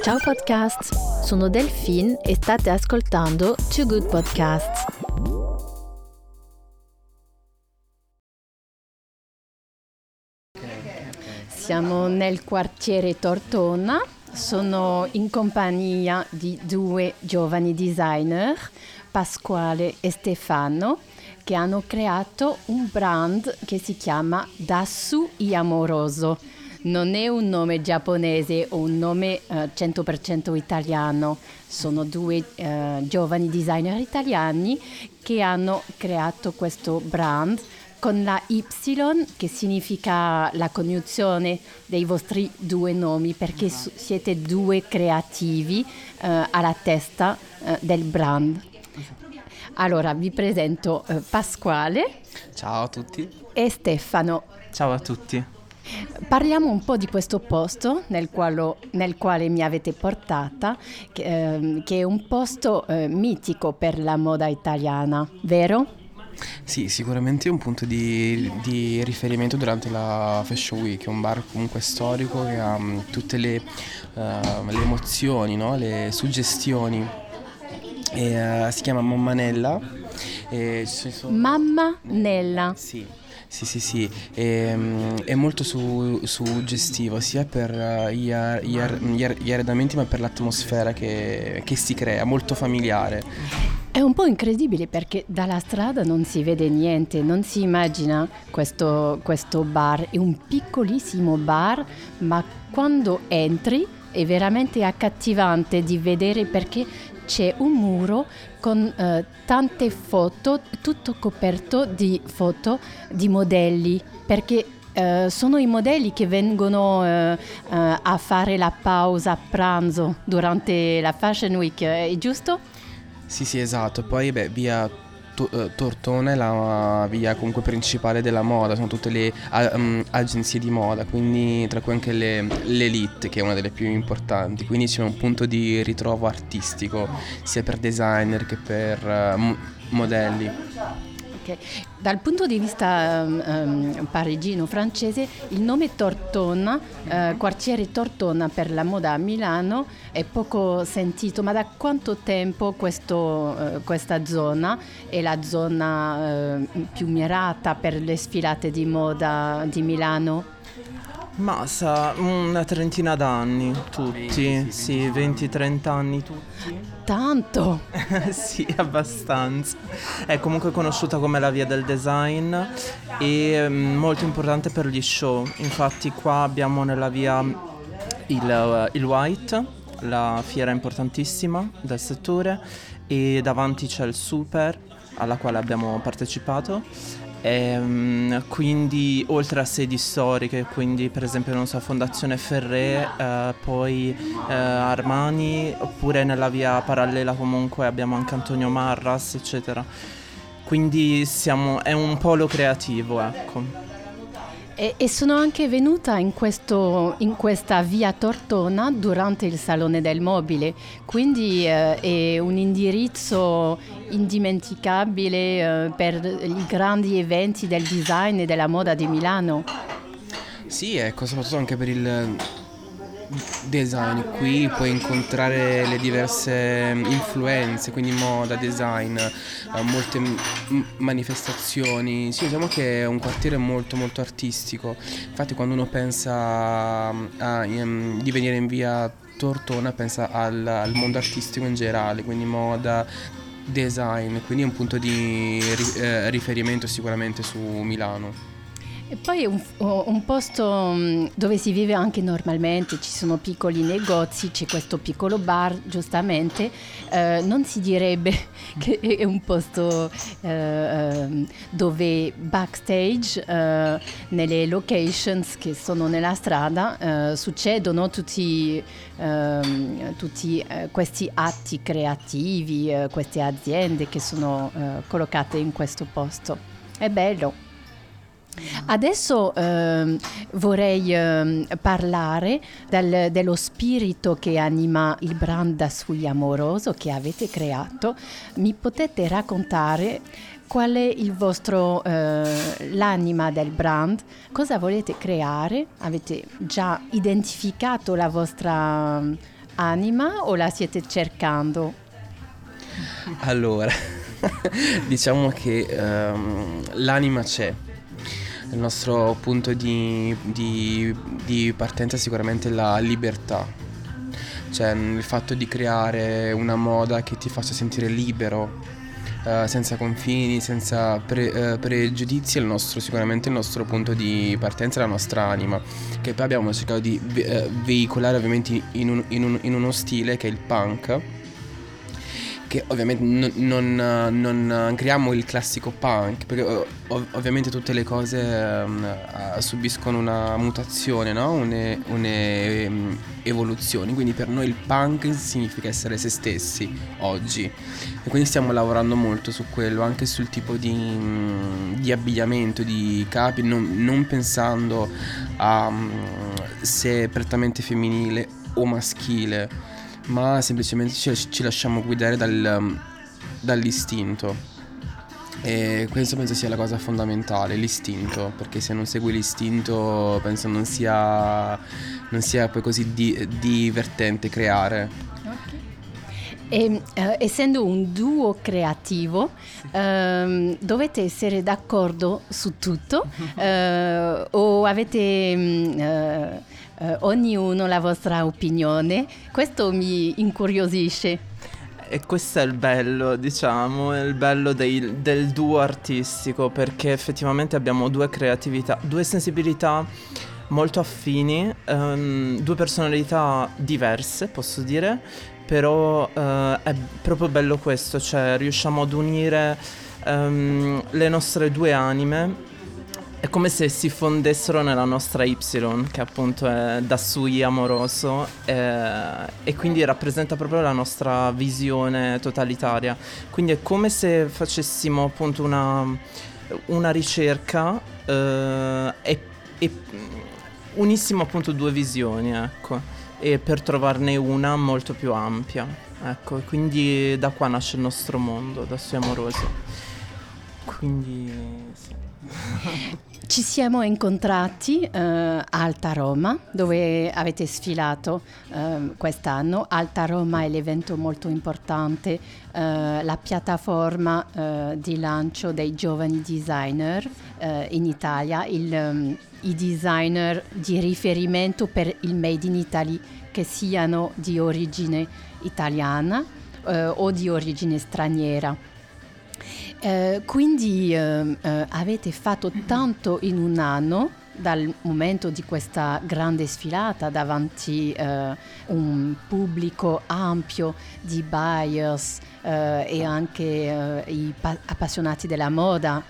Ciao podcast, sono Delphine e state ascoltando Two Good Podcasts. Siamo nel quartiere Tortona, sono in compagnia di due giovani designer, Pasquale e Stefano, che hanno creato un brand che si chiama Dassu i Amoroso non è un nome giapponese o un nome eh, 100% italiano, sono due eh, giovani designer italiani che hanno creato questo brand con la Y che significa la coniugazione dei vostri due nomi perché su- siete due creativi eh, alla testa eh, del brand. Allora vi presento eh, Pasquale. Ciao a tutti. E Stefano. Ciao a tutti. Parliamo un po' di questo posto nel quale, nel quale mi avete portata, che, eh, che è un posto eh, mitico per la moda italiana, vero? Sì, sicuramente è un punto di, di, riferimento durante la Fashion Week, è un bar comunque storico che ha um, tutte le, uh, le emozioni, no? le suggestioni. E, uh, si chiama Mammanella. Sono... Mamma Nella. Sì. Sì, sì, sì, è, è molto su, suggestivo sia per gli, gli, gli, arredamenti ma per l'atmosfera che, che si crea, molto familiare. È un po' incredibile perché dalla strada non si vede niente, non si immagina questo, questo bar, è un piccolissimo bar, ma quando entri è veramente accattivante di vedere perché c'è un muro con eh, tante foto, tutto coperto di foto di modelli, perché eh, sono i modelli che vengono eh, eh a fare la pausa a pranzo durante la Fashion Week, è giusto? Sì, sì, esatto. Poi beh, via eh, Tortona è la via comunque principale della moda, sono tutte le um, agenzie di moda, quindi tra cui anche le, l'Elite che è una delle più importanti, quindi c'è un punto di ritrovo artistico sia per designer che per uh, modelli. Okay. Dal punto di vista um, parigino-francese, il nome Tortona, uh, quartiere Tortona per la moda a Milano, è poco sentito, ma da quanto tempo questo, uh, questa zona è la zona uh, più mirata per le sfilate di moda di Milano? Ma sa una trentina d'anni tutti, sì, 20-30 anni tutti. Tanto? sì, abbastanza. È comunque conosciuta come la via del design e mm, molto importante per gli show. Infatti qua abbiamo nella via il, il White, la fiera importantissima del settore e davanti c'è il Super alla quale abbiamo partecipato e, um, quindi oltre a sedi storiche, quindi per esempio non so, Fondazione Ferré, eh, poi eh, Armani, oppure nella via parallela comunque abbiamo anche Antonio Marras, eccetera. Quindi siamo, è un polo creativo, ecco. E, e, sono anche venuta in, questo, in, questa via Tortona durante il Salone del Mobile, quindi eh, è un indirizzo indimenticabile eh, per i grandi eventi del design e della moda di Milano. Sì, ecco, soprattutto anche per il design. Qui puoi incontrare le diverse influenze, quindi moda, design, eh, molte manifestazioni. Sì, diciamo che è un quartiere molto molto artistico. Infatti quando uno pensa a, di venire in via Tortona pensa al, al mondo artistico in generale, quindi moda, design, quindi è un punto di eh, riferimento sicuramente su Milano. E poi è un, un, posto dove si vive anche normalmente, ci sono piccoli negozi, c'è questo piccolo bar, giustamente, eh, non si direbbe che è un posto eh, ehm, dove backstage, eh, nelle locations che sono nella strada, eh, succedono tutti, ehm, tutti eh, questi atti creativi, eh, queste aziende che sono collocate in questo posto. È bello. Adesso eh, vorrei eh, parlare del, dello spirito che anima il brand da Sugli Amoroso che avete creato. Mi potete raccontare qual è il vostro, eh, l'anima del brand? Cosa volete creare? Avete già identificato la vostra anima o la siete cercando? Allora, diciamo che um, l'anima c'è. Il nostro punto di, di, di partenza è sicuramente la libertà, cioè il fatto di creare una moda che ti faccia sentire libero, uh, senza confini, senza pre, uh, pregiudizi, è il nostro, sicuramente il nostro punto di partenza, la nostra anima, che poi abbiamo cercato di ve- uh, veicolare ovviamente in, un, in, un, in uno stile che è il punk che ovviamente non, non, non, creiamo il classico punk, perché ov- ovviamente tutte le cose um, subiscono una mutazione, no? un'evoluzione, um, quindi per noi il punk significa essere se stessi oggi. E quindi stiamo lavorando molto su quello, anche sul tipo di, um, di abbigliamento, di capi, non, non pensando a mm, se è prettamente femminile o maschile ma semplicemente ci, ci lasciamo guidare dal, um, dall'istinto. E questo penso sia la cosa fondamentale, l'istinto, perché se non segui l'istinto penso non sia, non sia poi così di, divertente creare. E, eh, essendo un duo creativo, ehm, dovete essere d'accordo su tutto eh, o avete... Mm, eh, eh, ognuno la vostra opinione. Questo mi incuriosisce. E questo è il bello, diciamo, è il bello dei, del duo artistico, perché effettivamente abbiamo due creatività, due sensibilità molto affini, um, due personalità diverse, posso dire, però uh, è proprio bello questo, cioè riusciamo ad unire um, le nostre due anime è come se si fondessero nella nostra Y, che appunto è da Sui amoroso, eh, e quindi rappresenta proprio la nostra visione totalitaria. Quindi è come se facessimo appunto una, una ricerca eh, e, e unissimo appunto due visioni, ecco, e per trovarne una molto più ampia. Ecco, quindi da qua nasce il nostro mondo, da Sui amoroso. Quindi sì. Ci siamo incontrati eh, a Alta Roma, dove avete sfilato eh, quest'anno. Alta Roma è l'evento molto importante, eh, la piattaforma eh, di lancio dei giovani designer in Italia, il, um, i designer di riferimento per il Made in Italy che siano di origine italiana o di origine straniera. Eh, quindi eh, eh, avete fatto tanto in un anno dal momento di questa grande sfilata davanti a uh, un pubblico ampio di buyers uh, e anche i pa- appassionati della moda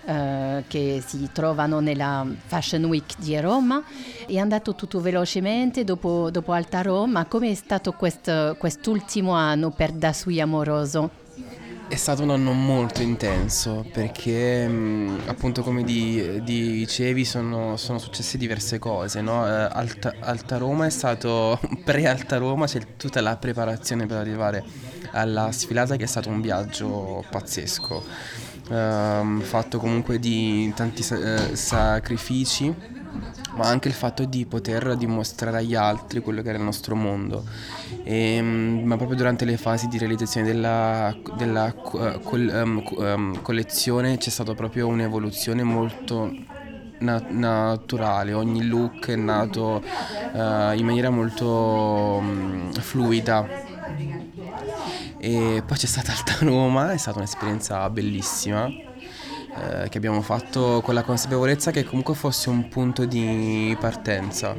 che si trovano nella Fashion Week di Roma. È andato tutto velocemente dopo, dopo Alta Roma. Come è stato quest, quest'ultimo anno per Da Sui Amoroso? È stato un anno molto intenso perché mm, appunto come di, dicevi sono, sono, successe diverse cose, no? Eh, Alta, Alta, Roma è stato pre-Alta Roma, c'è tutta la preparazione per arrivare alla sfilata che è stato un viaggio pazzesco, uh, fatto comunque di tanti uh, sacrifici ma anche il fatto di poter dimostrare agli altri quello che era il nostro mondo. E, ehm, ma proprio durante le fasi di realizzazione della, della uh, col, um, um, collezione c'è stata proprio un'evoluzione molto na- naturale, ogni look è nato uh, in maniera molto um, fluida. E poi c'è stata Alta Roma, è stata un'esperienza bellissima eh, che abbiamo fatto con la consapevolezza che comunque fosse un punto di partenza.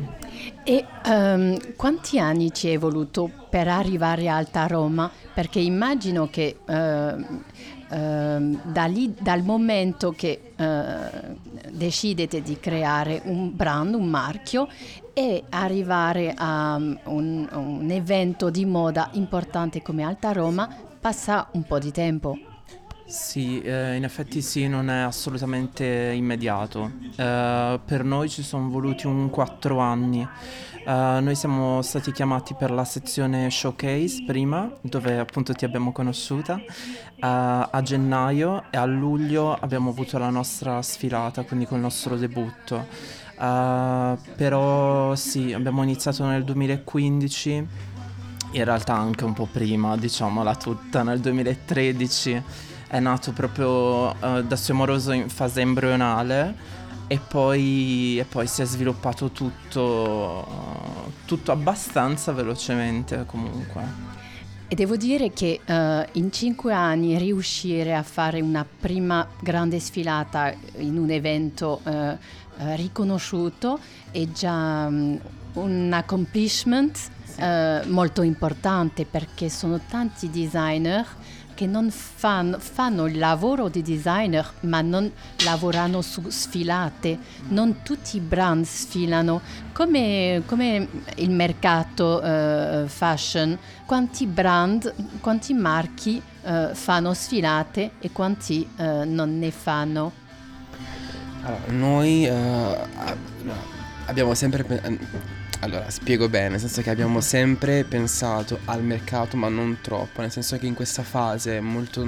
E um, quanti anni ci è voluto per arrivare a Alta Roma? Perché immagino che uh, uh, da lì, dal momento che uh, decidete di creare un brand, un marchio e arrivare a um, un, un evento di moda importante come Alta Roma, passa un po' di tempo. Sì, eh, in effetti sì, non è assolutamente immediato. Eh, per noi ci sono voluti un 4 anni. Eh, noi siamo stati chiamati per la sezione showcase prima, dove appunto ti abbiamo conosciuta, eh, a gennaio e a luglio abbiamo avuto la nostra sfilata, quindi col nostro debutto. Eh, però sì, abbiamo iniziato nel 2015 in realtà anche un po' prima, diciamola tutta, nel 2013 è nato proprio uh, da suo amoroso in fase embrionale e poi, e poi si è sviluppato tutto, uh, tutto abbastanza velocemente comunque. E devo dire che uh, in cinque anni riuscire a fare una prima grande sfilata in un evento uh, uh, riconosciuto è già um, un accomplishment molto importante perché sono tanti designer che non fanno, fanno, il lavoro di designer ma non lavorano su sfilate, non tutti i brand sfilano, come, come il mercato uh, fashion, quanti brand, quanti marchi uh, fanno sfilate e quanti uh, non ne fanno? Allora, noi abbiamo sempre allora, spiego bene, nel senso che abbiamo sempre pensato al mercato, ma non troppo, nel senso che in questa fase molto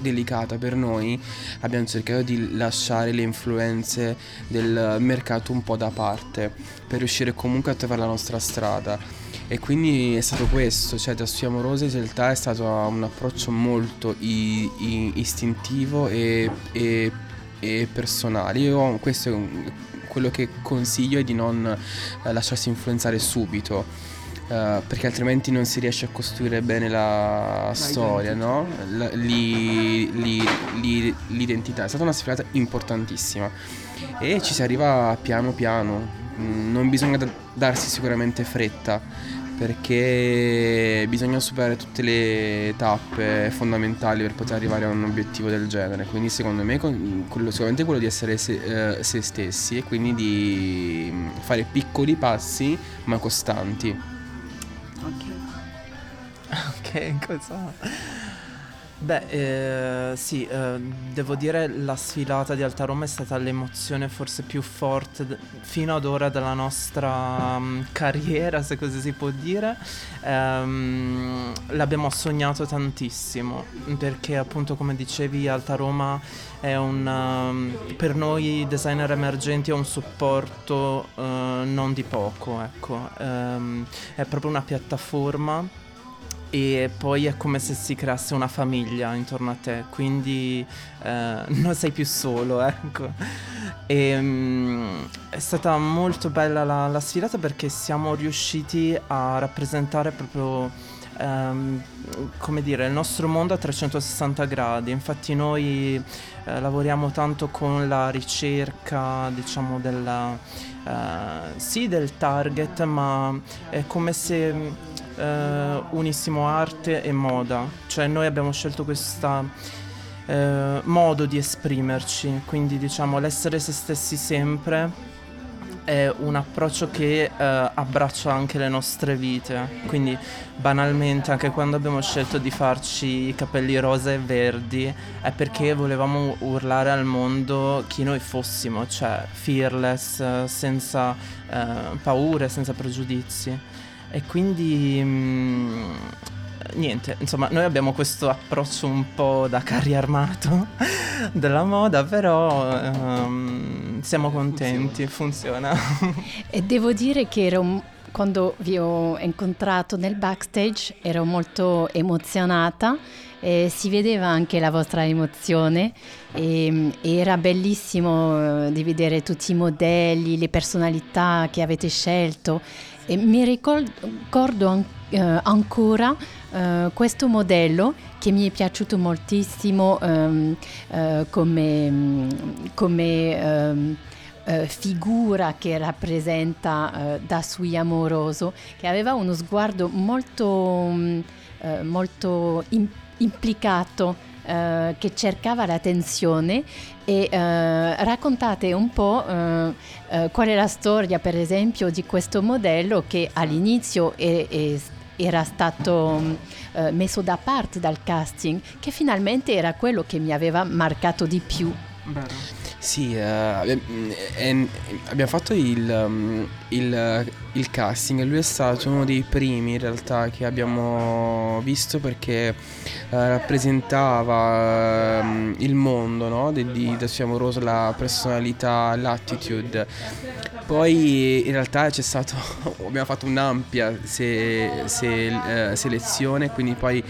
delicata per noi abbiamo cercato di lasciare le influenze del mercato un po' da parte per riuscire comunque a trovare la nostra strada. E quindi è stato questo, cioè da Sui Amorose in realtà è stato un approccio molto i, i, istintivo e, e, e personale. Io questo è un, quello che consiglio è di non eh, lasciarsi influenzare subito. Uh, perché altrimenti non si riesce a costruire bene la storia, no? La, li, li, li, l'identità. È stata una sfilata importantissima e ci si arriva piano piano. Mm, non bisogna da- darsi sicuramente fretta perché bisogna superare tutte le tappe fondamentali per poter arrivare a un obiettivo del genere. Quindi secondo me quello, sicuramente quello di essere se, eh, se stessi e quindi di mm, fare piccoli passi ma costanti. Ok. Ok, cosa? Beh, eh, sì, eh, devo dire la sfilata di Alta Roma è stata l'emozione forse più forte d- fino ad ora della nostra um, carriera, se così si può dire. Um, l'abbiamo sognato tantissimo, perché appunto come dicevi Alta Roma è un, um, per noi designer emergenti è un supporto uh, non di poco, ecco. è proprio una piattaforma e poi è come se si creasse una famiglia intorno a te, quindi eh, non sei più solo, ecco. E, um, è stata molto bella la, la, sfilata perché siamo riusciti a rappresentare proprio, um, come dire, il nostro mondo a 360 gradi. Infatti noi eh, lavoriamo tanto con la ricerca, diciamo, della, uh, sì, del target, ma è come se eh, unissimo arte e moda, cioè noi abbiamo scelto questo eh, modo di esprimerci, quindi diciamo l'essere se stessi sempre è un approccio che eh, abbraccia anche le nostre vite, quindi banalmente anche quando abbiamo scelto di farci i capelli rosa e verdi è perché volevamo urlare al mondo chi noi fossimo, cioè fearless, senza eh, paure, senza pregiudizi. E quindi mh, mm, niente, insomma, noi abbiamo questo approccio un po' da carri armato della moda, però um, siamo contenti, funziona. e devo dire che ero quando vi ho incontrato nel backstage ero molto emozionata e si vedeva anche la vostra emozione e, mm, era bellissimo eh, di vedere tutti i modelli, le personalità che avete scelto. E mi ricordo an- uh, ancora uh, questo modello che mi è piaciuto moltissimo um, uh, come, come um, figura che rappresenta da Sui Amoroso, che aveva uno sguardo molto, mm, molto in- implicato Uh, che cercava l'attenzione e uh, raccontate un po' uh, qual è la storia per esempio di questo modello che all'inizio è, è, era stato messo da parte dal casting che finalmente era quello che mi aveva marcato di più. Vero. Sì, eh, eh, abbiamo fatto il, um, il, il, casting lui è stato uno dei primi in realtà che abbiamo visto perché eh, rappresentava um, il mondo no? di, di Amoroso, la personalità, l'attitude. Poi in realtà c'è stato, abbiamo fatto un'ampia se, se, eh, selezione, quindi poi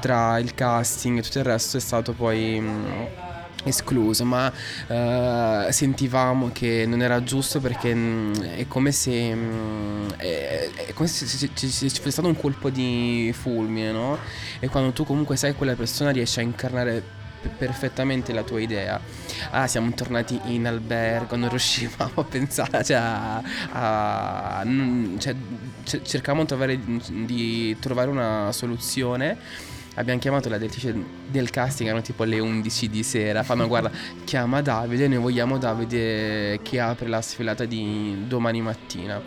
tra il casting e tutto il resto è stato poi... Mh, mm, escluso, ma uh, sentivamo che non era giusto perché mh, mm, è come se mh, mm, è, è, come se ci fosse stato un colpo di fulmine, no? E quando tu comunque sai quella persona riesce a incarnare perfettamente la tua idea. Ah, siamo tornati in albergo, non riuscivamo a pensare, cioè, a, a cioè, cercavamo di trovare una soluzione abbiamo chiamato la direttrice del casting, erano tipo le 11 di sera, fanno guarda, chiama Davide, noi vogliamo Davide che apre la sfilata di domani mattina.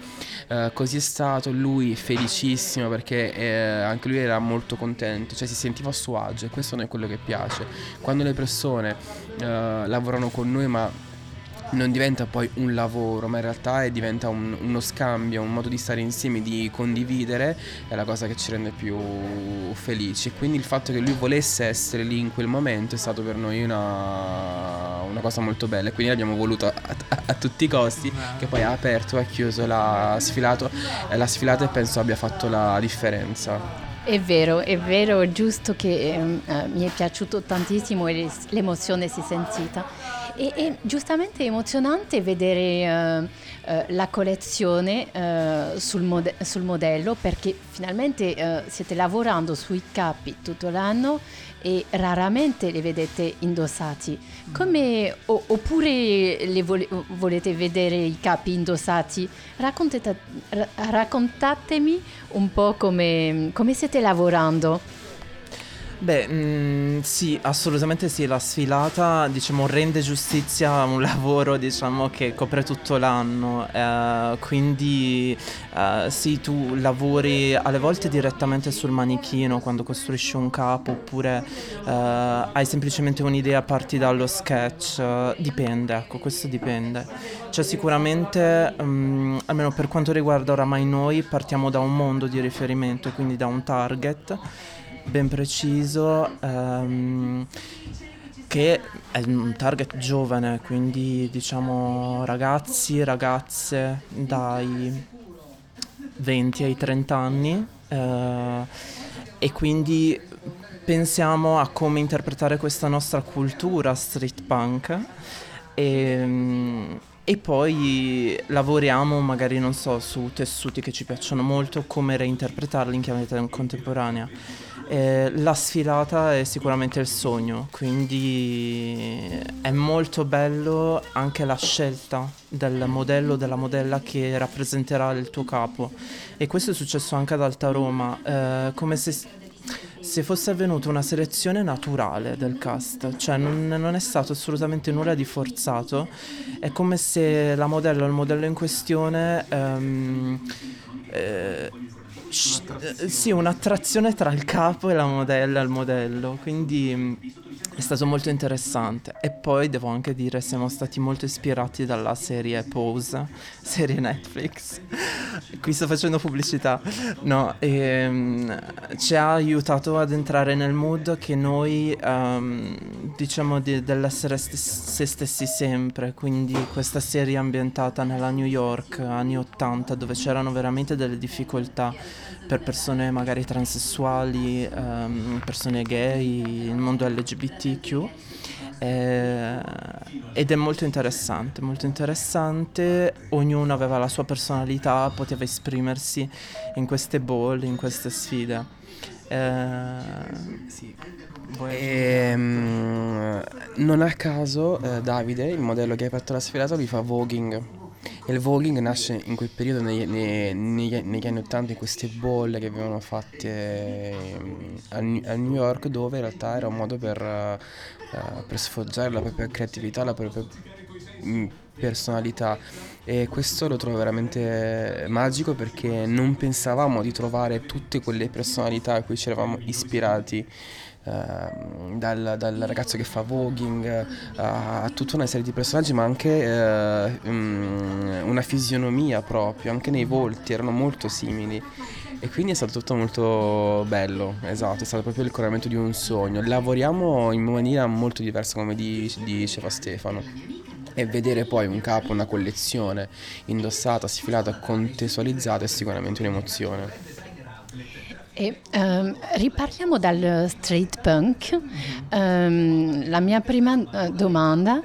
Uh, così è stato, lui felicissimo perché eh, anche lui era molto contento, cioè si sentiva a suo agio e questo non è quello che piace. Quando le persone uh, lavorano con noi ma non diventa poi un lavoro, ma in realtà diventa un, uno scambio, un modo di stare insieme, di condividere, è la cosa che ci rende più felici. Quindi il fatto che lui volesse essere lì in quel momento è stato per noi una, una cosa molto bella. Quindi l'abbiamo voluto a, a, a, tutti i costi, che poi ha aperto, ha chiuso, l'ha sfilato, la sfilata e penso abbia fatto la differenza. È vero, è vero, è giusto che eh, mi è piaciuto tantissimo e l'emozione si è sentita. E, e giustamente è emozionante vedere uh, uh, la collezione uh, sul, mode- sul, modello perché finalmente siete lavorando sui capi tutto l'anno e raramente li vedete indossati. Come, o, oppure vole- volete vedere i capi indossati? Raccontate, raccontatemi un po' come, come siete lavorando. Beh, mh, mm, sì, assolutamente sì, la sfilata, diciamo, rende giustizia a un lavoro, diciamo, che copre tutto l'anno, eh, quindi eh, sì, tu lavori alle volte direttamente sul manichino quando costruisci un capo, oppure eh, hai semplicemente un'idea, parti dallo sketch, dipende, ecco, questo dipende. Cioè sicuramente, mh, mm, almeno per quanto riguarda oramai noi, partiamo da un mondo di riferimento, quindi da un target ben preciso um, che è un target giovane, quindi diciamo ragazzi, ragazze dai 20 ai 30 anni uh, e quindi pensiamo a come interpretare questa nostra cultura street punk e, um, e poi lavoriamo magari non so su tessuti che ci piacciono molto come reinterpretarli in chiave contemporanea eh, la sfilata è sicuramente il sogno, quindi è molto bello anche la scelta del modello, della modella che rappresenterà il tuo capo. E questo è successo anche ad Alta Roma, eh, come se, se, fosse avvenuta una selezione naturale del cast, cioè non, non, è stato assolutamente nulla di forzato, è come se la modella o il modello in questione... Ehm, eh, eh, sì, un'attrazione tra il capo e la modella il modello, quindi mm, è stato molto interessante. E poi devo anche dire siamo stati molto ispirati dalla serie Pose, serie Netflix. Qui sto facendo pubblicità. No, e, um, ci ha aiutato ad entrare nel mood che noi um, diciamo di, dell'essere st- se stessi sempre. Quindi questa serie ambientata nella New York anni 80 dove c'erano veramente delle difficoltà per persone magari transessuali, um, persone gay, il mondo LGBTQ. Eh, ed è molto interessante, molto interessante, ognuno aveva la sua personalità, poteva esprimersi in queste ball, in queste sfide. Eh, sì. Ehm, non a caso eh, Davide, il modello che ha aperto la sfilata, lui fa voguing. Il voguing nasce in quel periodo negli, negli, negli anni 80 in queste bolle che venivano fatte ehm, a, New York dove in realtà era un modo per, uh, per sfoggiare la propria creatività, la propria, mm, personalità. E questo lo trovo veramente magico perché non pensavamo di trovare tutte quelle personalità a cui ci eravamo ispirati Uh, dal, dal, ragazzo che fa voguing a tutta una serie di personaggi ma anche uh, um, una fisionomia proprio anche nei volti erano molto simili. E quindi è stato tutto molto bello esatto è stato proprio il coronamento di un sogno. Lavoriamo in maniera molto diversa come diceva Stefano. E vedere poi un capo, una collezione indossata, sfilata, contestualizzata è sicuramente un'emozione. E, um, riparliamo dal street punk. Um, la mia prima uh, domanda,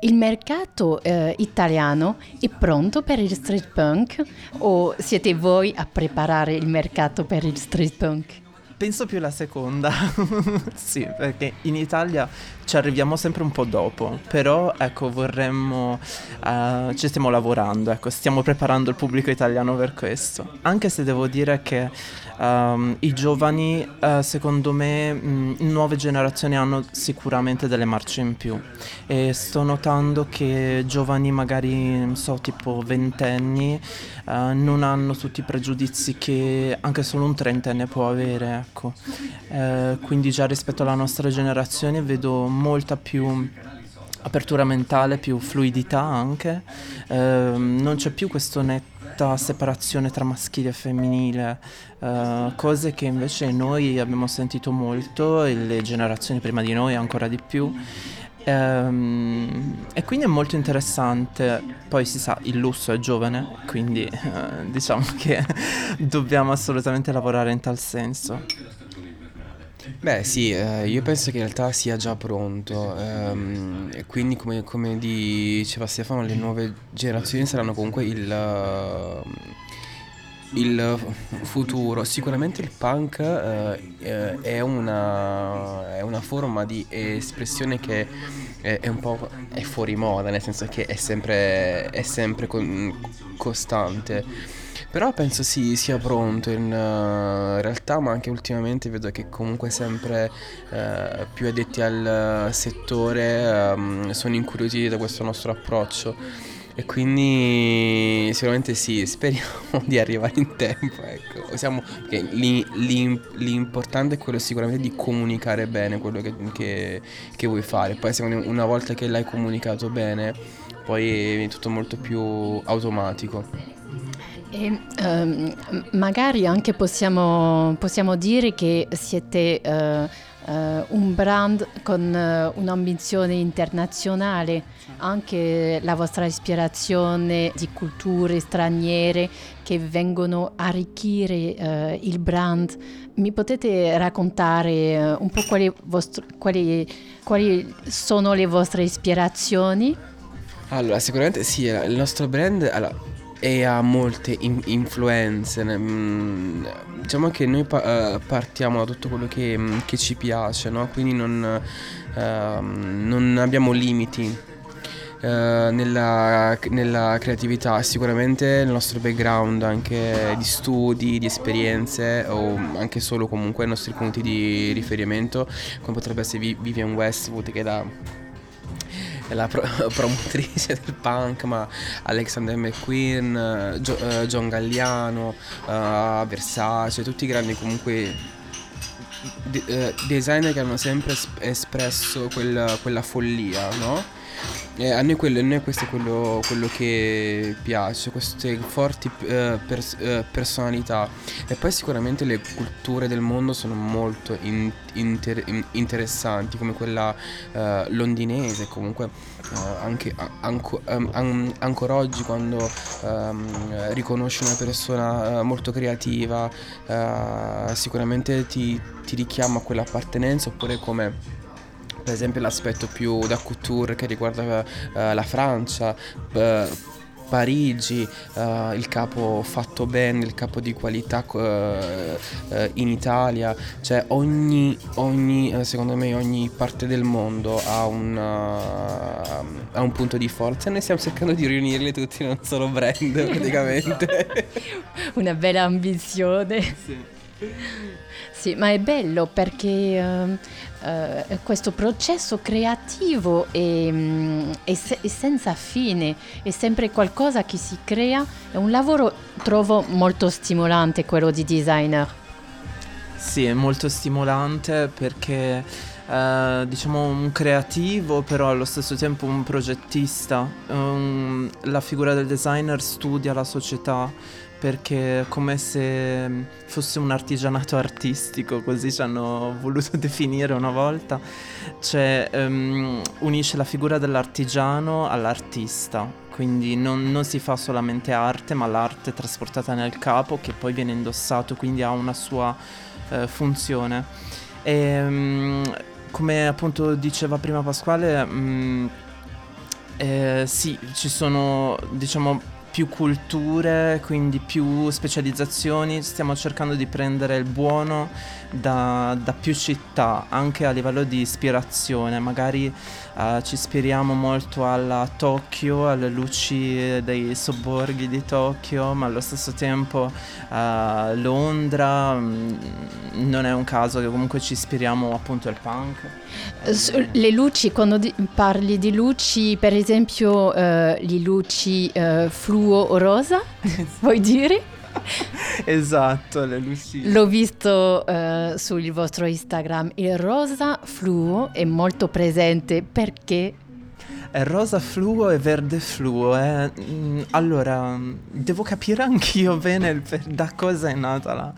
il mercato uh, italiano è pronto per il street punk o siete voi a preparare il mercato per il street punk? Penso più la seconda, sì, perché in Italia ci arriviamo sempre un po' dopo, però ecco vorremmo, uh, ci stiamo lavorando, ecco, stiamo preparando il pubblico italiano per questo, anche se devo dire che um, i giovani uh, secondo me mh, nuove generazioni hanno sicuramente delle marce in più. E sto notando che giovani magari, non so, tipo ventenni uh, non hanno tutti i pregiudizi che anche solo un trentenne può avere, ecco, quindi già rispetto alla nostra generazione vedo molta più apertura mentale, più fluidità anche, eh, non c'è più questa netta separazione tra maschile e femminile, eh, cose che invece noi abbiamo sentito molto e le generazioni prima di noi ancora di più. Ehm, e quindi è molto interessante, poi si sa, il lusso è giovane, quindi eh, diciamo che dobbiamo assolutamente lavorare in tal senso. Beh sì, eh, io penso che in realtà sia già pronto, ehm, e quindi come, come diceva Stefano, le nuove generazioni saranno comunque il, uh, il futuro. Sicuramente il punk eh, eh, è, una, è, una, forma di espressione che è, è, un po' è fuori moda, nel senso che è sempre, è sempre con, costante. Però penso sì, sia pronto in uh, realtà, ma anche ultimamente vedo che comunque sempre uh, più addetti al settore um, sono incuriositi da questo nostro approccio. E quindi sicuramente sì, speriamo di arrivare in tempo. Ecco. Siamo, l'importante è quello sicuramente di comunicare bene quello che, che, che vuoi fare. Poi una volta che l'hai comunicato bene, poi è tutto molto più automatico. E, um, magari anche possiamo, possiamo, dire che siete uh, uh, un brand con uh, un'ambizione internazionale, anche la vostra ispirazione di culture straniere che vengono a arricchire il brand. Mi potete raccontare un po' quali, vostro, quali, quali sono le vostre ispirazioni? Allora, sicuramente sì, il nostro brand... Allora, e ha molte in- influenze. Mm, diciamo che noi pa- uh, partiamo da tutto quello che, mm, che ci piace, no? quindi non, uh, non abbiamo limiti. Uh, nella, nella, creatività sicuramente il nostro background anche di studi, di esperienze o anche solo comunque i nostri punti di riferimento come potrebbe essere Vivian Westwood che da la pro- promotrice del punk, ma Alexander McQueen, Gio- uh, John Galliano, uh, Versace, tutti i grandi comunque de- uh, designer che hanno sempre esp- espresso quella, quella follia, no? Eh, a, noi quello, a noi questo è quello, quello che piace, queste forti eh, pers- eh, personalità. E poi sicuramente le culture del mondo sono molto in- inter- interessanti, come quella eh, londinese, comunque eh, anche anco- um, ancora oggi quando um, riconosci una persona uh, molto creativa, sicuramente ti, ti richiama quell'appartenenza, oppure come per esempio l'aspetto più da couture che riguarda uh, la Francia, uh, Parigi, uh, il capo fatto bene, il capo di qualità in Italia, cioè ogni, ogni, secondo me ogni parte del mondo ha, una, ha un punto di forza e noi stiamo cercando di riunirli tutti in un solo brand praticamente. Una bella ambizione. Sì. Sì, ma è bello perché uh, questo processo creativo è, um, è, se- è, senza fine, è sempre qualcosa che si crea, è un lavoro trovo molto stimolante quello di designer. Sì, è molto stimolante perché uh, diciamo un creativo, però allo stesso tempo un progettista. Um, la figura del designer studia la società perché come se fosse un artigianato artistico, così ci hanno voluto definire una volta, cioè um, unisce la figura dell'artigiano all'artista, quindi non, non, si fa solamente arte, ma l'arte trasportata nel capo che poi viene indossato, quindi ha una sua uh, funzione. E, um, come appunto diceva prima Pasquale, um, eh, sì, ci sono diciamo più culture, quindi più specializzazioni, stiamo cercando di prendere il buono da, da più città, anche a livello di ispirazione, magari uh, ci ispiriamo molto alla Tokyo, alle luci dei sobborghi di Tokyo, ma allo stesso tempo uh, Londra, mh, mm, non è un caso che comunque ci ispiriamo appunto al punk. Le luci, quando di- parli di luci, per esempio uh, le luci fluo rosa, vuoi dire? esatto, le luci. L'ho visto uh, sul vostro Instagram, il rosa fluo è molto presente perché... È rosa fluo e verde fluo. Eh. Allora, devo capire anch'io bene per, da cosa è nata la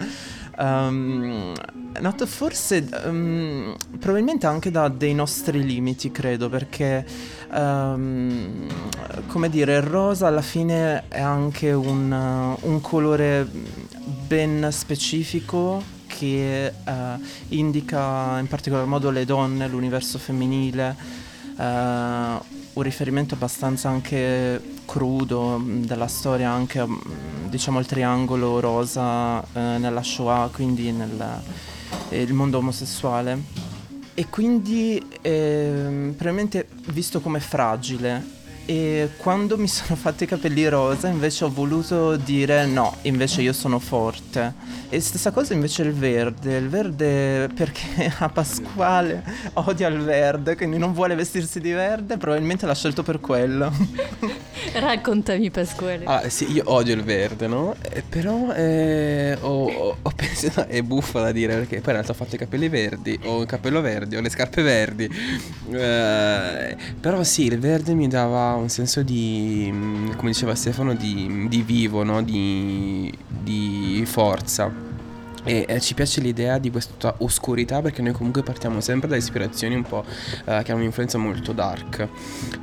Um, nato forse um, probabilmente anche da dei nostri limiti, credo, perché um, come dire, il rosa alla fine è anche un, un colore ben specifico che uh, indica in particolar modo le donne, l'universo femminile, un riferimento abbastanza anche crudo mm, della storia, anche mm, diciamo il triangolo rosa eh, nella Shoah, quindi nel eh, mondo omosessuale. E quindi eh, probabilmente visto come fragile e quando mi sono fatti i capelli rosa invece ho voluto dire no, invece io sono forte. E stessa cosa invece il verde, il verde perché a Pasquale odia il verde, quindi non vuole vestirsi di verde, probabilmente l'ha scelto per quello. Raccontami Pasquale. Ah sì, io odio il verde, no? Eh, però eh, ho, ho, pensato, è buffa da dire perché poi in realtà ho fatto i capelli verdi, ho il capello verde, ho le scarpe verdi. Eh, però sì, il verde mi dava un senso di, mm, come diceva Stefano, di, di vivo, no? di, di forza. E eh, ci piace l'idea di questa oscurità perché noi comunque partiamo sempre da ispirazioni un po' eh, che hanno un'influenza molto dark.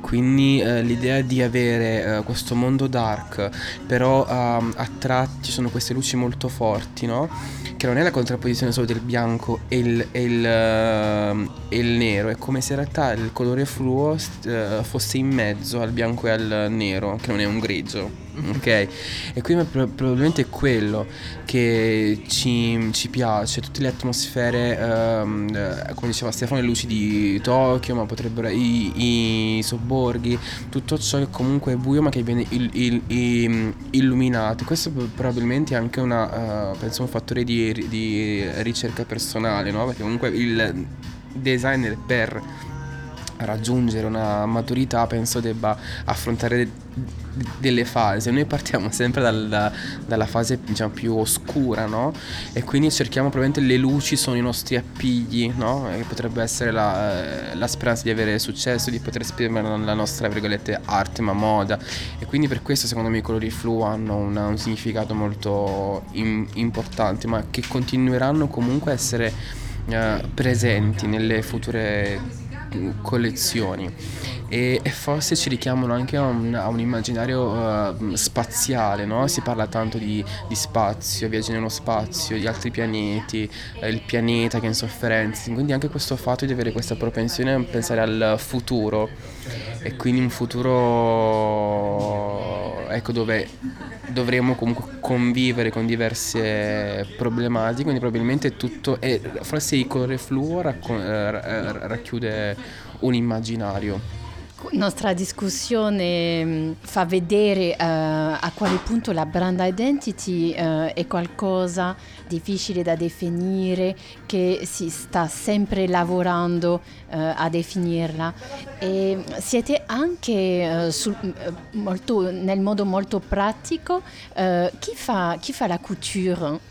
Quindi eh, l'idea di avere eh, questo mondo dark, però ehm, a tratti sono queste luci molto forti, no? Che non è la contrapposizione solo del bianco e il, e il, ehm, e il nero, è come se in realtà il colore fluo eh, fosse in mezzo al bianco e al nero, che non è un grigio ok? E quindi probabilmente è quello che ci, ci piace, tutte le atmosfere, um, come diceva Stefano, le luci di Tokyo, ma potrebbero i, i sobborghi, tutto ciò che comunque è buio ma che viene il, il, il, illuminato. Questo probabilmente è anche una, uh, penso un fattore di, di ricerca personale, no? Perché comunque il designer per raggiungere una maturità penso debba affrontare delle fasi noi partiamo sempre dal, dalla fase diciamo, più oscura no? e quindi cerchiamo probabilmente le luci sono i nostri appigli no? e potrebbe essere la, la, speranza di avere successo di poter esprimere la nostra virgolette arte ma moda e quindi per questo secondo me i colori flu hanno una, un significato molto in, importante ma che continueranno comunque a essere uh, presenti nelle future collezioni e, e, forse ci richiamano anche a un, a un immaginario uh, spaziale, no? si parla tanto di, di, spazio, viaggi nello spazio, di altri pianeti, eh, il pianeta che è in sofferenza, quindi anche questo fatto di avere questa propensione a pensare al futuro e quindi un futuro ecco, dove dovremo comunque convivere con diverse problematiche, quindi probabilmente tutto, e forse il colore fluo raccon- eh, racchiude un immaginario. nostra discussione mm, fa vedere uh, a quale punto la brand identity uh, è qualcosa difficile da definire, che si sta sempre lavorando uh, a definirla. E siete anche sul, molto, nel modo molto pratico chi fa, chi fa la couture?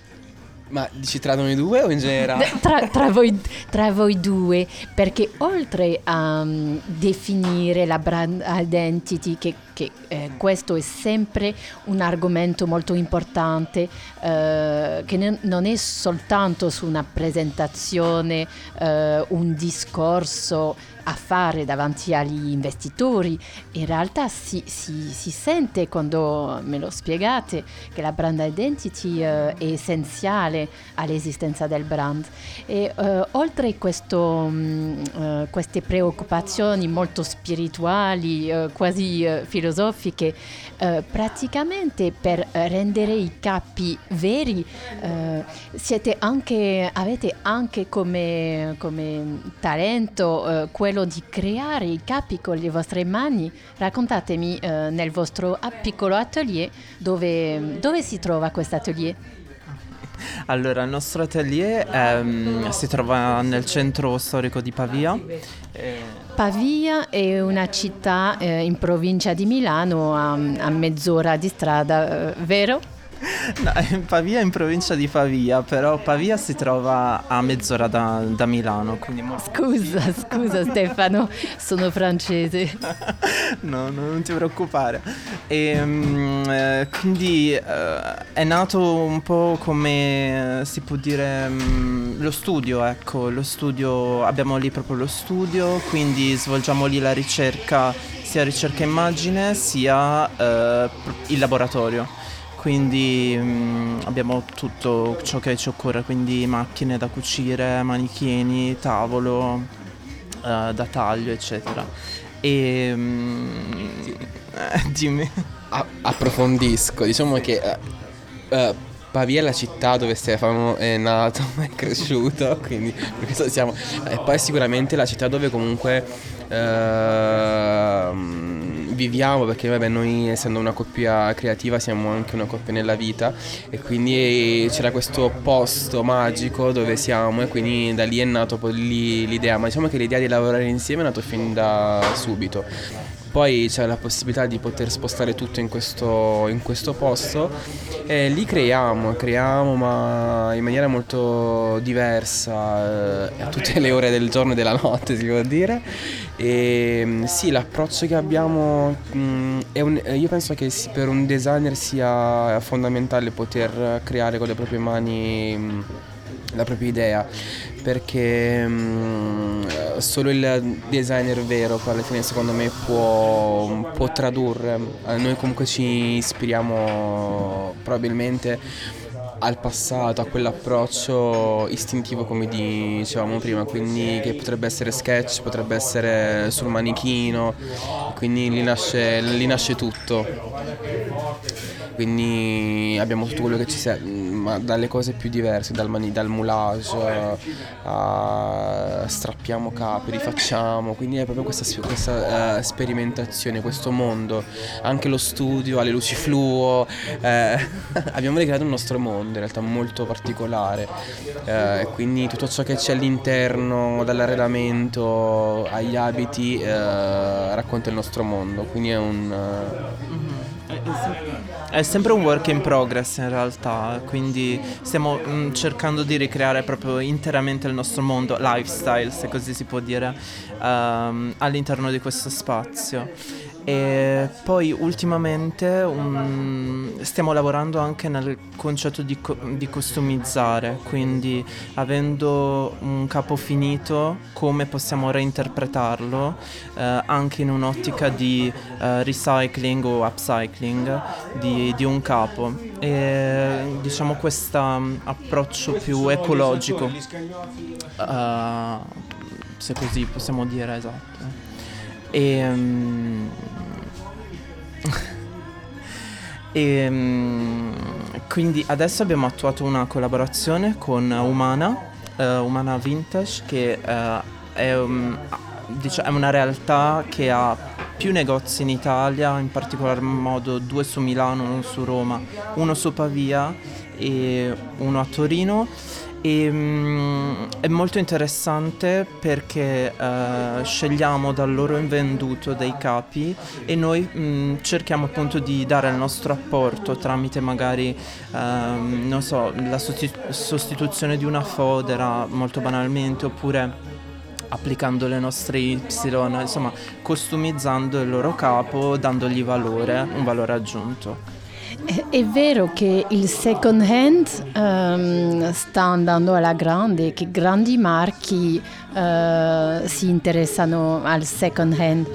Ma dici tra noi due o in generale? Tra, tra, voi, tra voi, due, perché oltre a um, definire la brand identity, che, che eh, questo è sempre un argomento molto importante, eh, che ne, non è soltanto su una presentazione, eh, un discorso a fare davanti agli investitori. In realtà si, si, si sente quando me lo spiegate che la brand identity uh, è essenziale all'esistenza del brand. E uh, oltre questo, um, uh, queste preoccupazioni molto spirituali, quasi filosofiche, praticamente per rendere i capi veri anche, avete anche come, come talento quello quello di creare i capi con le vostre mani. Raccontatemi eh, nel vostro piccolo atelier dove, dove si trova questo atelier. Allora, il nostro atelier ehm, si trova nel centro storico di Pavia. Pavia è una città eh, in provincia di Milano a, a mezz'ora di strada, eh, vero? No, Pavia è in provincia di Pavia, però Pavia si trova a mezz'ora da, da Milano. Molto... Scusa, scusa Stefano, sono francese. no, no, non ti preoccupare. E, um, eh, quindi eh, è nato un po' come si può dire um, lo studio, ecco, lo studio, abbiamo lì proprio lo studio, quindi svolgiamo lì la ricerca, sia ricerca immagine sia eh, il laboratorio quindi mh, mm, abbiamo tutto ciò che ci occorre, quindi macchine da cucire, manichini, tavolo uh, da taglio, eccetera. E mh, mm, eh, dimmi. A- approfondisco, diciamo che uh, uh, Pavia è la città dove Stefano è nato, è cresciuto, quindi siamo. E poi sicuramente la città dove comunque. Uh, viviamo perché vabbè, noi essendo una coppia creativa siamo anche una coppia nella vita e quindi c'era questo posto magico dove siamo e quindi da lì è nato poi l'idea, ma diciamo che l'idea di lavorare insieme è nata fin da subito poi c'è la possibilità di poter spostare tutto in questo, in questo posto. E lì creiamo, creiamo ma in maniera molto diversa eh, a tutte le ore del giorno e della notte si può dire. E mm, sì l'approccio che abbiamo mh, mm, un, io penso che per un designer sia fondamentale poter creare con le proprie mani mh, mm, la propria idea perché mh, solo il designer vero poi alla fine secondo me può, può tradurre noi comunque ci ispiriamo probabilmente al passato, a quell'approccio istintivo come dicevamo prima, quindi che potrebbe essere sketch, potrebbe essere sul manichino, quindi lì nasce, lì nasce tutto. Quindi abbiamo tutto quello che ci serve ma dalle cose più diverse, dal, mani, dal moulage a strappiamo capi, rifacciamo, quindi è proprio questa, questa uh, sperimentazione, questo mondo, anche lo studio, alle luci fluo, eh, abbiamo ricreato un nostro mondo in realtà molto particolare, eh, quindi tutto ciò che c'è all'interno, dall'arredamento agli abiti, eh, racconta il nostro mondo, quindi è un... Mm-hmm. È sempre un work in progress in realtà, quindi stiamo mm, cercando di ricreare proprio interamente il nostro mondo, lifestyle se così si può dire, um, all'interno di questo spazio. E poi ultimamente um, stiamo lavorando anche nel concetto di, co- di, customizzare, quindi avendo un capo finito come possiamo reinterpretarlo eh, anche in un'ottica di eh, recycling o upcycling di, di, un capo. E diciamo questo um, approccio più ecologico, uh, se così possiamo dire esatto. E, um, e um, quindi adesso abbiamo attuato una collaborazione con Umana, uh, Umana Vintage, che uh, è, um, dic- è una realtà che ha più negozi in Italia, in particolar modo due su Milano, uno su Roma, uno su Pavia e uno a Torino e, um, è molto interessante perché uh, scegliamo dal loro invenduto dei capi e noi um, cerchiamo appunto di dare il nostro apporto tramite magari um, non so la sostitu- sostituzione di una fodera molto banalmente oppure applicando le nostre Y, insomma customizzando il loro capo, dandogli valore, un valore aggiunto. È vero che il second hand um, sta andando alla grande, che grandi marchi uh, si interessano al second hand.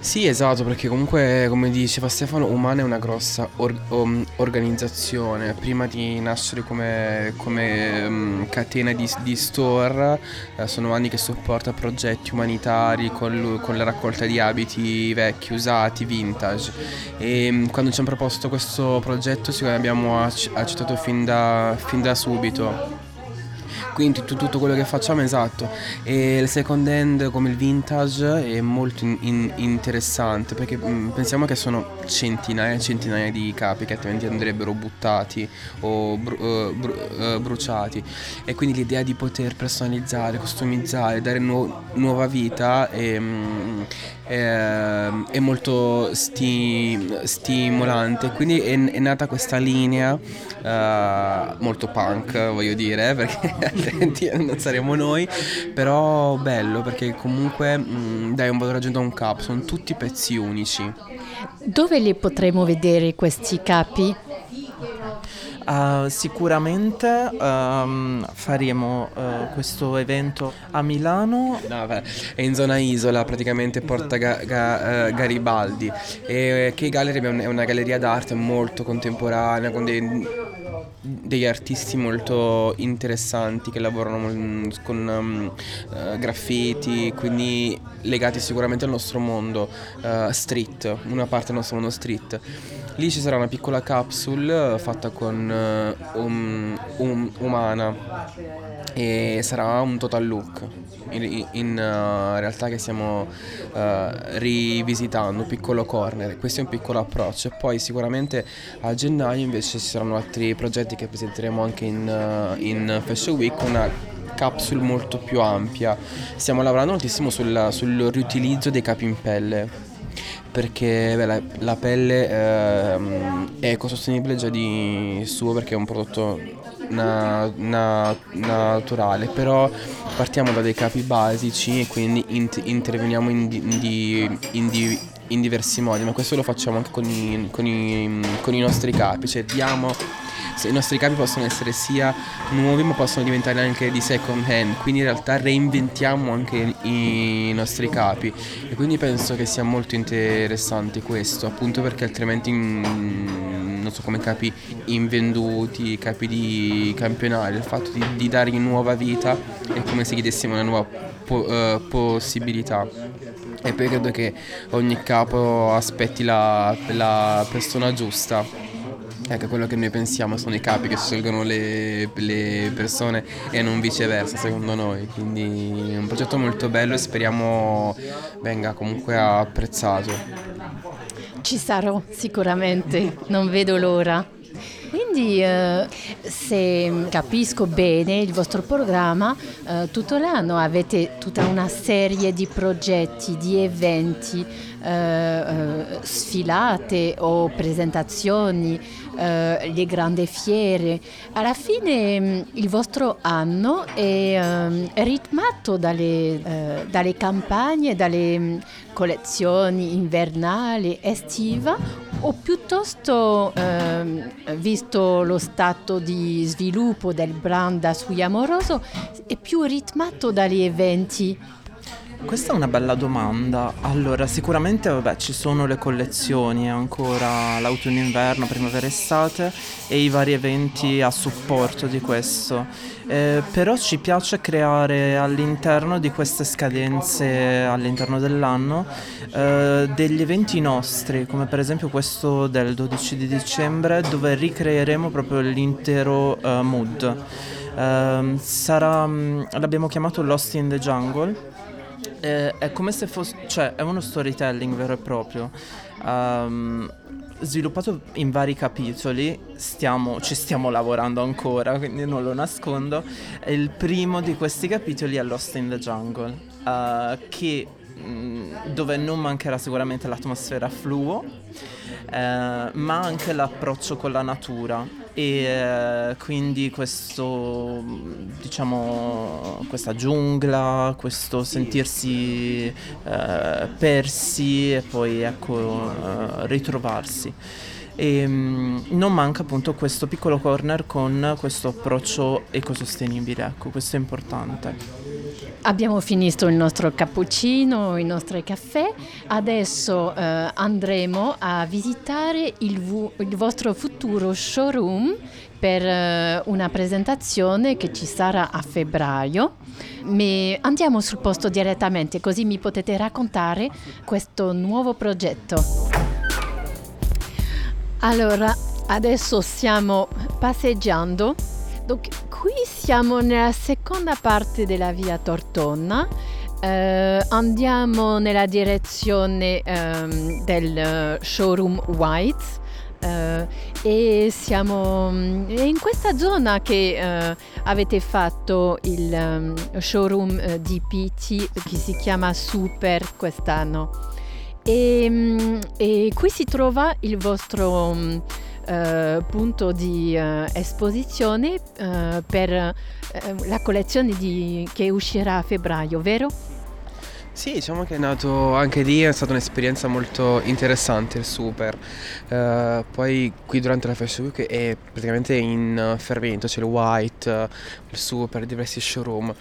Sì, esatto, perché comunque, come diceva Stefano, Umana è una grossa or- um, organizzazione. Prima di nascere come, come um, catena di, di store, eh, sono anni che supporta progetti umanitari con, con, la raccolta di abiti vecchi, usati, vintage. E um, quando ci hanno proposto questo progetto, sicuramente abbiamo accettato fin da, fin da subito quindi tutto quello che facciamo è esatto. E il second hand come il vintage è molto in, in, interessante perché mh, mm, pensiamo che sono centinaia e centinaia di capi che altrimenti andrebbero buttati o bru, uh, bru, uh, bruciati. E quindi l'idea di poter personalizzare, customizzare, dare nu- nuova vita è, mh, è, è molto sti- stimolante. Quindi è, è, nata questa linea uh, molto punk voglio dire perché attenti, non saremo noi, però bello perché comunque mh, mm, dai un valore aggiunto a un capo, sono tutti pezzi unici. Dove li potremo vedere questi capi? Uh, sicuramente um, faremo uh, questo evento a Milano. No, beh, è in zona isola, praticamente Porta Ga- Ga- uh, Garibaldi. E Key Gallery è una galleria d'arte molto contemporanea, con dei degli artisti molto interessanti che lavorano con um, uh, graffiti, quindi legati sicuramente al nostro mondo uh, street, una parte del nostro mondo street. Lì ci sarà una piccola capsule fatta con um, um, umana e sarà un total look in, in uh, realtà che stiamo uh, rivisitando, un piccolo corner, questo è un piccolo approccio e poi sicuramente a gennaio invece ci saranno altri progetti che presenteremo anche in, uh, in Fashion Week, una capsule molto più ampia. Stiamo lavorando moltissimo sul, sul riutilizzo dei capi in pelle perché beh, la, la, pelle eh, è ecosostenibile già di suo perché è un prodotto na, na, naturale, però partiamo da dei capi basici e quindi int- interveniamo in, di, in, di, in, di, in, diversi modi, ma questo lo facciamo anche con i, con i, con i nostri capi, cioè diamo i nostri capi possono essere sia nuovi ma possono diventare anche di second hand, quindi in realtà reinventiamo anche i nostri capi. E quindi penso che sia molto interessante questo, appunto perché altrimenti non so come capi invenduti, capi di campionari, il fatto di, di dargli nuova vita è come se gli dessimo una nuova po- uh, possibilità. E poi credo che ogni capo aspetti la, la persona giusta Ecco, quello che noi pensiamo sono i capi che scelgono le, le, persone e non viceversa, secondo noi. Quindi è un progetto molto bello e speriamo venga comunque apprezzato. Ci sarò sicuramente, non vedo l'ora. Quindi eh, se capisco bene il vostro programma, eh, tutto l'anno avete tutta una serie di progetti, di eventi, eh, eh sfilate o presentazioni eh, le grandi fiere. Alla fine mm, il vostro anno è, um, ritmato dalle, dalle, campagne, dalle um, collezioni invernali, estiva o piuttosto, um, visto lo stato di sviluppo del brand da Amoroso, è più ritmato dagli eventi? Questa è una bella domanda. Allora, sicuramente vabbè, ci sono le collezioni ancora l'autunno-inverno, primavera-estate e i vari eventi a supporto di questo. Eh, però ci piace creare all'interno di queste scadenze all'interno dell'anno eh, degli eventi nostri, come per esempio questo del 12 di dicembre, dove ricreeremo proprio l'intero uh, mood. Uh, sarà, l'abbiamo chiamato Lost in the Jungle è, è come se fosse, cioè è uno storytelling vero e proprio. Um, sviluppato in vari capitoli, stiamo, ci stiamo lavorando ancora, quindi non lo nascondo. Il primo di questi capitoli è Lost in the Jungle, uh, che, mh, mm, dove non mancherà sicuramente l'atmosfera fluo, uh, ma anche l'approccio con la natura e uh, quindi questo diciamo questa giungla questo sentirsi uh, persi e poi ecco uh, ritrovarsi e um, non manca appunto questo piccolo corner con questo approccio ecosostenibile ecco questo è importante Abbiamo finito il nostro cappuccino, i nostri caffè, adesso eh, andremo a visitare il, v- il, vostro futuro showroom per eh, una presentazione che ci sarà a febbraio. Ma andiamo sul posto direttamente così mi potete raccontare questo nuovo progetto. Allora, adesso stiamo passeggiando. Donc, qui siamo nella seconda parte della via Tortona. Uh, andiamo nella direzione um, del showroom White uh, e siamo è in questa zona che uh, avete fatto il um, showroom di PT che si chiama Super quest'anno e, um, e qui si trova il vostro um, eh, punto di eh, esposizione eh, per eh, la collezione di, che uscirà a febbraio, vero? Sì, diciamo che è nato anche lì, è stata un'esperienza molto interessante il Super. Uh, poi qui durante la Fashion Week è praticamente in fermento, c'è il White, il Super, diversi showroom.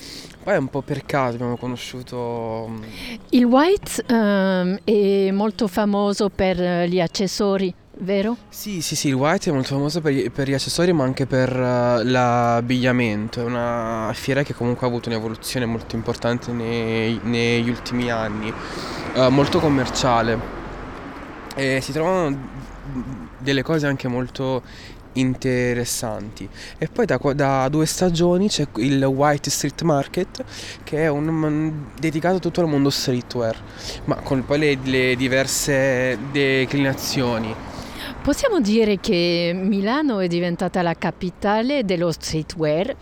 Poi un po' per caso abbiamo conosciuto... Mm, il White um, è molto famoso per gli accessori vero? Sì, sì, sì, il White è molto famoso per, per gli accessori ma anche per uh, l'abbigliamento, è una fiera che comunque ha avuto un'evoluzione molto importante nei, negli ultimi anni, uh, molto commerciale. E si trovano delle cose anche molto interessanti. E poi da, da, due stagioni c'è il White Street Market che è un, un, dedicato tutto al mondo streetwear ma con poi le, le diverse declinazioni Possiamo dire che Milano è diventata la capitale dello streetwear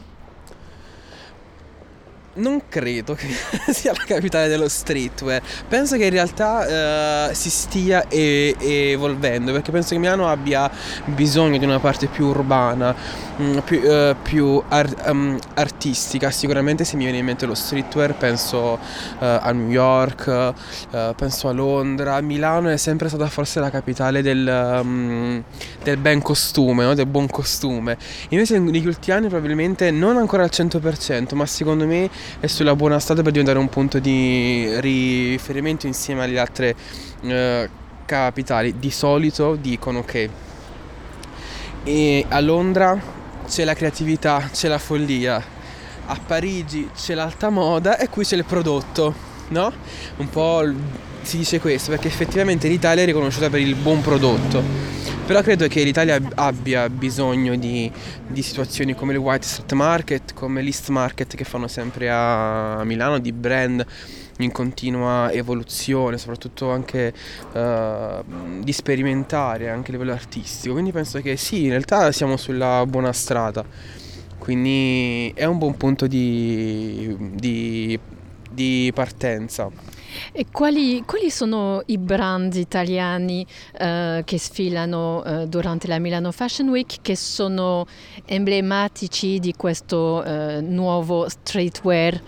non credo che sia la capitale dello streetwear. Penso che in realtà uh, si stia e- evolvendo perché penso che Milano abbia bisogno di una parte più urbana, mh, mm, più, uh, più ar- um, artistica. Sicuramente se mi viene in mente lo streetwear penso uh, a New York, penso a Londra. Milano è sempre stata forse la capitale del, um, del ben costume, no? del buon costume. Invece negli ultimi anni probabilmente non ancora al 100%, ma secondo me è sulla buona strada per diventare un punto di riferimento insieme alle altre eh, capitali. Di solito dicono che a Londra c'è la creatività, c'è la follia, a Parigi c'è l'alta moda e qui c'è il prodotto, no? Un po' si dice questo perché effettivamente l'Italia è riconosciuta per il buon prodotto però credo che l'Italia abbia bisogno di, di situazioni come il White Street Market, come l'East Market che fanno sempre a Milano, di brand in continua evoluzione, soprattutto anche uh, di sperimentare anche a livello artistico. Quindi penso che sì, in realtà siamo sulla buona strada. Quindi è un buon punto di, di, di partenza. E quali, quali, sono i brand italiani uh, che sfilano uh, durante la Milano Fashion Week che sono emblematici di questo uh, nuovo streetwear?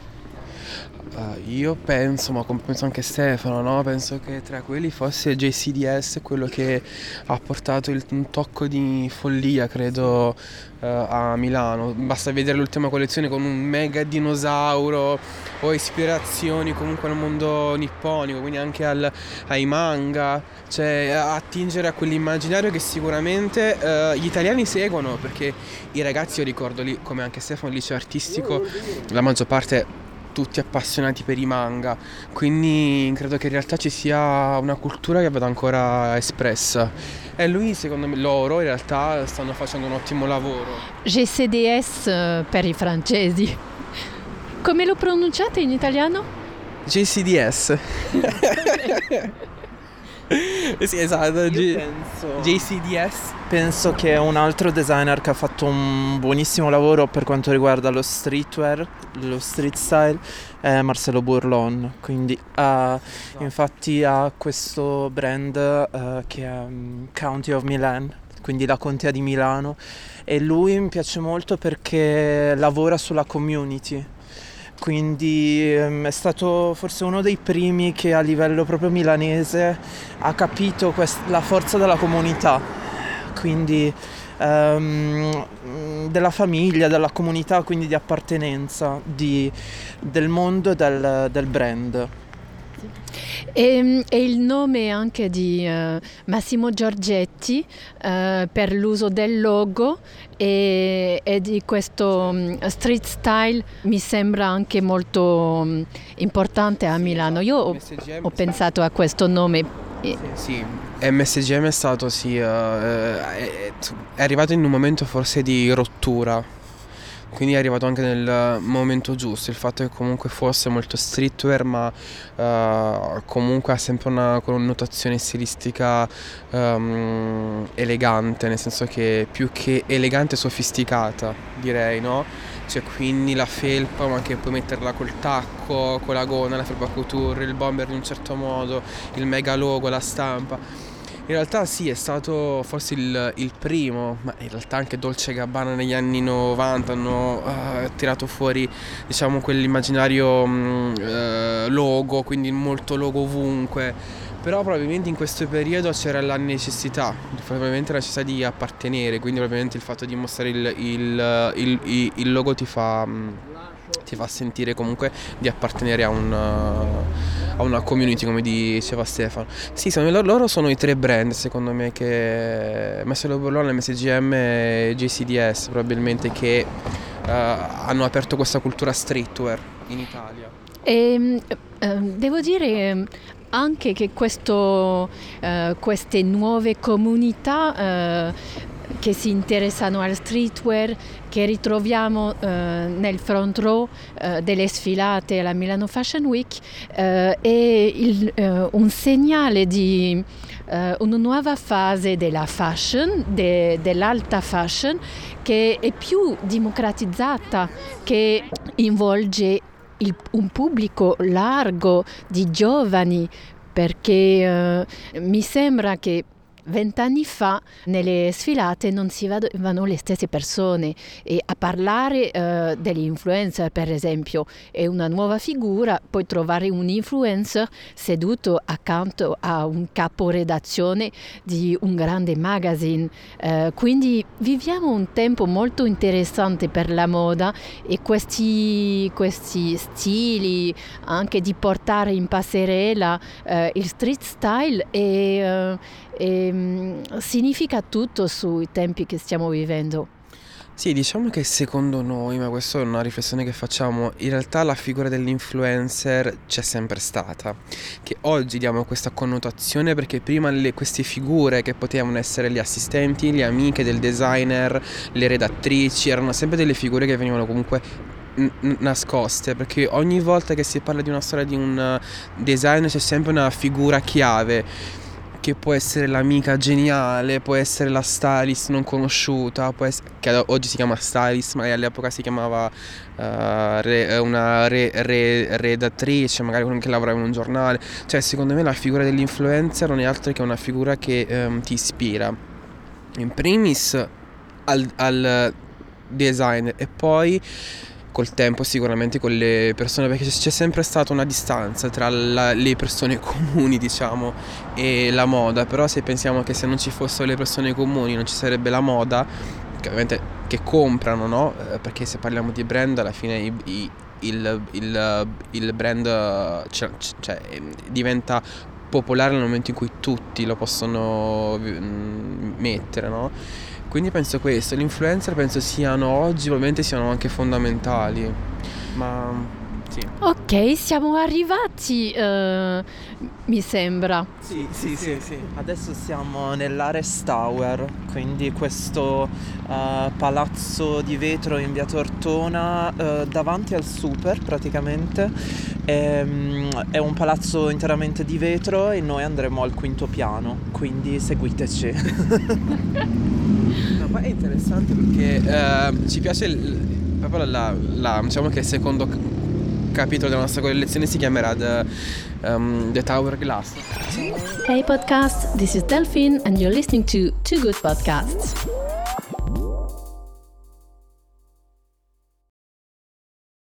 Uh, io penso, ma come penso anche Stefano, no? penso che tra quelli fosse JCDS quello che ha portato il, un tocco di follia, credo, uh, a Milano. Basta vedere l'ultima collezione con un mega dinosauro o ispirazioni comunque al mondo nipponico, quindi anche al, ai manga, cioè attingere a quell'immaginario che sicuramente uh, gli italiani seguono, perché i ragazzi, io ricordo lì, come anche Stefano, il liceo artistico, la maggior parte tutti appassionati per i manga, quindi credo che in realtà ci sia una cultura che vada ancora espressa. E lui, secondo me, loro in realtà stanno facendo un ottimo lavoro. GCDS eh, per i francesi. Come lo pronunciate in italiano? JCDS. sì, esatto. G- penso, JCDS. penso che un altro designer che ha fatto un buonissimo lavoro per quanto riguarda lo streetwear, lo street style, è Marcelo Bourlon. Quindi ha, infatti ha questo brand eh, che è um, County of Milan, quindi la contea di Milano. E lui mi piace molto perché lavora sulla community. Quindi ehm, è stato forse uno dei primi che a livello proprio milanese ha capito quest- la forza della comunità, quindi ehm, della famiglia, della comunità, quindi di appartenenza, di- del mondo del, del brand. E, e il nome anche di eh, Massimo Giorgetti eh, per l'uso del logo e, e di questo mm, street style mi sembra anche molto mm, importante a Milano. Io ho, ho pensato a questo nome. Sì, MSGM è stato sì, eh, è, è arrivato in un momento forse di rottura. Quindi è arrivato anche nel momento giusto, il fatto che comunque fosse molto streetwear, ma eh, comunque ha sempre una connotazione stilistica ehm, elegante, nel senso che più che elegante sofisticata, direi, no? Cioè quindi la felpa, ma anche puoi metterla col tacco, con la gonna, la felpa couture, il bomber in un certo modo, il mega logo, la stampa. In realtà sì, è stato forse il, il primo, ma in realtà anche Dolce Gabbana negli anni 90 hanno eh, tirato fuori, diciamo, quell'immaginario mm, eh, logo, quindi molto logo ovunque. Però probabilmente in questo periodo c'era la necessità, probabilmente la necessità di appartenere, quindi probabilmente il fatto di mostrare il, il- il- il- il logo ti fa, mm, ti fa sentire comunque di appartenere a, un, uh, a una community, come diceva Stefano. Sì, sono- loro, sono i tre brand secondo me che Marcelo Borlone, MSGM e JCDS probabilmente che uh, hanno aperto questa cultura streetwear in Italia. E, ehm, devo dire ehm, anche che questo, eh, queste nuove comunità eh, che si interessano al streetwear, che ritroviamo eh, nel front row eh, delle sfilate alla Milano Fashion Week, eh, è eh, un segnale di eh, una nuova fase della fashion, de- dell'alta fashion, che è più democratizzata, che involge il- un pubblico largo di giovani perché eh, mi sembra che vent'anni fa nelle sfilate non si vadano le stesse persone e a parlare eh, degli per esempio è una nuova figura, puoi trovare un influencer seduto accanto a un caporedazione di un grande magazine, Eh, quindi viviamo un tempo molto interessante per la moda e questi, questi stili anche di portare in passerella eh, il street style e, eh, e, mm, significa tutto sui tempi che stiamo vivendo. Sì, diciamo che secondo noi, ma questa è una riflessione che facciamo, in realtà la figura dell'influencer c'è sempre stata, che oggi diamo questa connotazione perché prima le- queste figure che potevano essere le assistenti, le amiche del designer, le redattrici, erano sempre delle figure che venivano comunque nascoste, perché ogni volta che si parla di una storia di un eh, designer c'è sempre una figura chiave che può essere l'amica geniale, può essere la stylist non conosciuta, può ess- che oggi si chiama stylist, ma all'epoca si chiamava eh, re- eh, una re- re- redattrice, magari uno che lavorava in un giornale. Cioè, secondo me la figura dell'influencer non è altro che una figura che ehm, ti ispira. In primis al, al designer e poi col tempo sicuramente con le persone perché c'è sempre stata una distanza tra la- le persone comuni diciamo e la moda. Però se pensiamo che se non ci fossero le persone comuni non ci sarebbe la moda che ovviamente che comprano no? Eh, perché se parliamo di brand alla fine i- i- il, il- il brand cioè, cioè, eh, diventa popolare nel momento in cui tutti lo possono mm, mettere no quindi penso questo, gli influencer penso siano oggi probabilmente siano anche fondamentali, ma Sì. Ok, siamo arrivati, eh, mi sembra. Sì, sì, sì, sì. Adesso siamo nell'Ares Tower, quindi questo uh, palazzo di vetro in via Tortona uh, davanti al super praticamente. È, um, è, un palazzo interamente di vetro e noi andremo al quinto piano, quindi seguiteci. no, ma è interessante perché uh, ci piace il, proprio la, la, diciamo che il secondo capitolo della nostra collezione si chiamerà The, um, The Tower Glass. Hey podcast, this is Delphine and you're listening to Two Good Podcasts.